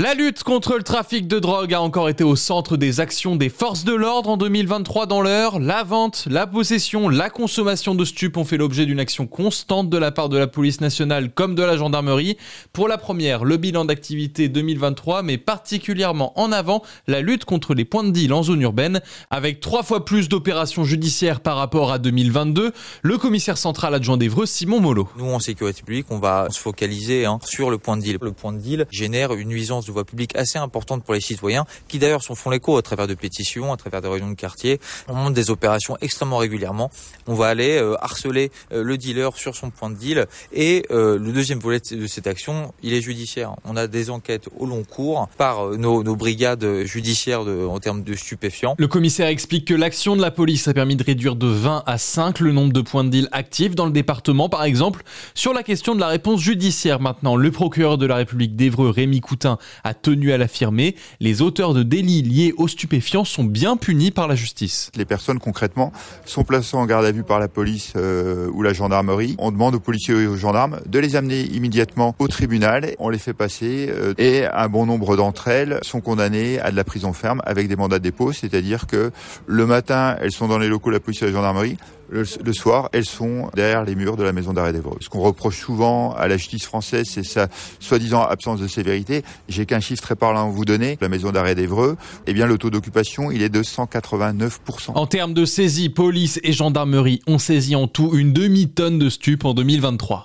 La lutte contre le trafic de drogue a encore été au centre des actions des forces de l'ordre en 2023 dans l'heure. La vente, la possession, la consommation de stupes ont fait l'objet d'une action constante de la part de la police nationale comme de la gendarmerie. Pour la première, le bilan d'activité 2023 met particulièrement en avant la lutte contre les points de deal en zone urbaine. Avec trois fois plus d'opérations judiciaires par rapport à 2022, le commissaire central adjoint d'Evreux, Simon Molo. Nous, en sécurité publique, on va se focaliser hein, sur le point de deal. Le point de deal génère une nuisance de voie publique assez importante pour les citoyens, qui d'ailleurs s'en font l'écho à travers de pétitions, à travers des réunions de quartier. On monte des opérations extrêmement régulièrement. On va aller euh, harceler euh, le dealer sur son point de deal. Et euh, le deuxième volet de cette action, il est judiciaire. On a des enquêtes au long cours par nos, nos brigades judiciaires de, en termes de stupéfiants. Le commissaire explique que l'action de la police a permis de réduire de 20 à 5 le nombre de points de deal actifs dans le département, par exemple. Sur la question de la réponse judiciaire maintenant, le procureur de la République d'Evreux, Rémi Coutin, a tenu à l'affirmer, les auteurs de délits liés aux stupéfiants sont bien punis par la justice. Les personnes concrètement sont placées en garde à vue par la police euh, ou la gendarmerie. On demande aux policiers et aux gendarmes de les amener immédiatement au tribunal. On les fait passer euh, et un bon nombre d'entre elles sont condamnées à de la prison ferme avec des mandats de dépôt, c'est-à-dire que le matin elles sont dans les locaux de la police et de la gendarmerie, le, soir, elles sont derrière les murs de la maison d'arrêt d'Evreux. Ce qu'on reproche souvent à la justice française, c'est sa soi-disant absence de sévérité. J'ai qu'un chiffre très parlant à vous donner. La maison d'arrêt d'Evreux, eh bien, le taux d'occupation, il est de 189%. En termes de saisie, police et gendarmerie ont saisi en tout une demi-tonne de stupes en 2023.